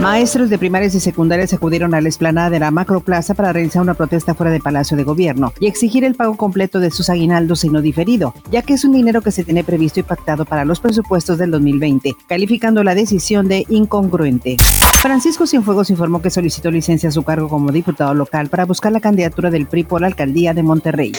Maestros de primarias y secundarias acudieron a la explanada de la Macroplaza para realizar una protesta fuera del Palacio de Gobierno y exigir el pago completo de sus aguinaldos y no diferido, ya que es un dinero que se tiene previsto y pactado para los presupuestos del 2020, calificando la decisión de incongruente. Francisco Cienfuegos informó que solicitó licencia a su cargo como diputado local para buscar la candidatura del PRI por la alcaldía de Monterrey.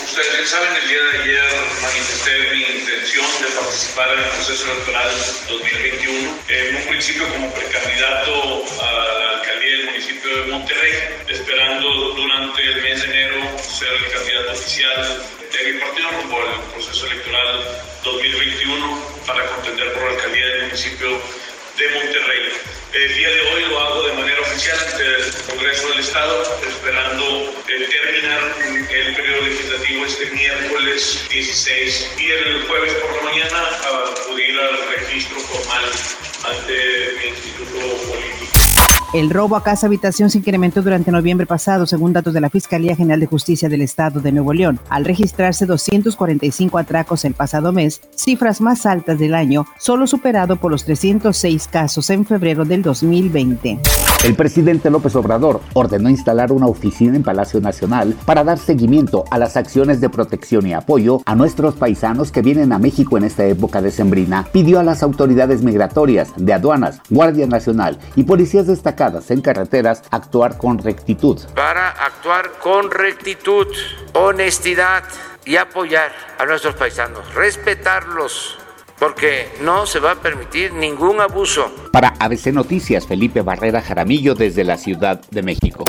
Intención de participar en el proceso electoral 2021, en un principio como precandidato a la alcaldía del municipio de Monterrey, esperando durante el mes de enero ser el candidato oficial de mi partido rumbo al proceso electoral 2021 para contender por la alcaldía del municipio de Monterrey. El día de hoy lo hago de manera oficial ante el Congreso del Estado, esperando el periodo legislativo este miércoles 16 y el jueves por la mañana acudir al registro formal ante mi instituto político. El robo a casa habitación se incrementó durante noviembre pasado, según datos de la Fiscalía General de Justicia del Estado de Nuevo León, al registrarse 245 atracos el pasado mes, cifras más altas del año, solo superado por los 306 casos en febrero del 2020. El presidente López Obrador ordenó instalar una oficina en Palacio Nacional para dar seguimiento a las acciones de protección y apoyo a nuestros paisanos que vienen a México en esta época decembrina. Pidió a las autoridades migratorias, de aduanas, Guardia Nacional y policías destacadas en carreteras actuar con rectitud. Para actuar con rectitud, honestidad y apoyar a nuestros paisanos, respetarlos porque no se va a permitir ningún abuso. Para ABC Noticias, Felipe Barrera Jaramillo desde la Ciudad de México.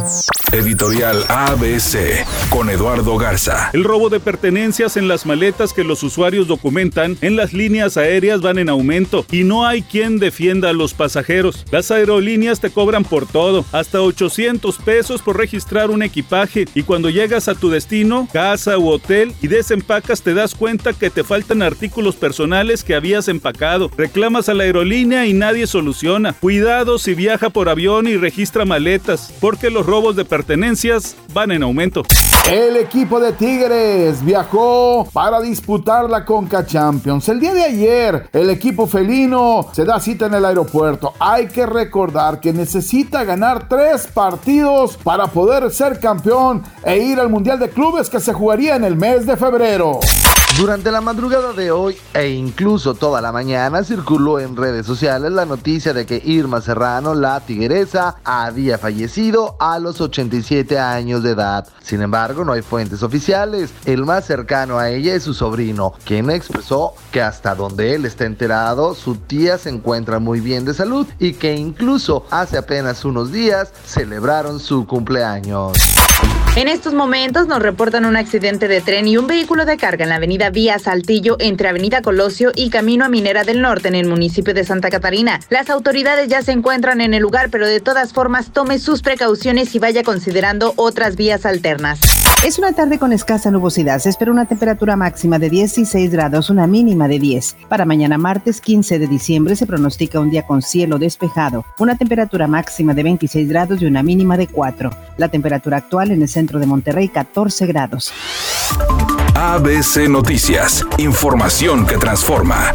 Editorial ABC con Eduardo Garza. El robo de pertenencias en las maletas que los usuarios documentan en las líneas aéreas van en aumento y no hay quien defienda a los pasajeros. Las aerolíneas te cobran por todo, hasta 800 pesos por registrar un equipaje y cuando llegas a tu destino, casa u hotel y desempacas te das cuenta que te faltan artículos personales que habías empacado. Reclamas a la aerolínea y nadie soluciona. Cuidado si viaja por avión y registra maletas, porque los robos de pertenencias van en aumento. El equipo de Tigres viajó para disputar la Conca Champions. El día de ayer, el equipo felino se da cita en el aeropuerto. Hay que recordar que necesita ganar tres partidos para poder ser campeón e ir al Mundial de Clubes que se jugaría en el mes de febrero. Durante la madrugada de hoy e incluso toda la mañana circuló en redes sociales la noticia de que Irma Serrano, la tigresa, había fallecido a los 87 años de edad. Sin embargo, no hay fuentes oficiales. El más cercano a ella es su sobrino, quien expresó que hasta donde él está enterado, su tía se encuentra muy bien de salud y que incluso hace apenas unos días celebraron su cumpleaños. En estos momentos nos reportan un accidente de tren y un vehículo de carga en la avenida Vía Saltillo entre Avenida Colosio y Camino a Minera del Norte en el municipio de Santa Catarina. Las autoridades ya se encuentran en el lugar, pero de todas formas tome sus precauciones y vaya considerando otras vías alternas. Es una tarde con escasa nubosidad. Se espera una temperatura máxima de 16 grados, una mínima de 10. Para mañana martes 15 de diciembre se pronostica un día con cielo despejado, una temperatura máxima de 26 grados y una mínima de 4. La temperatura actual en el centro de Monterrey 14 grados. ABC Noticias, información que transforma.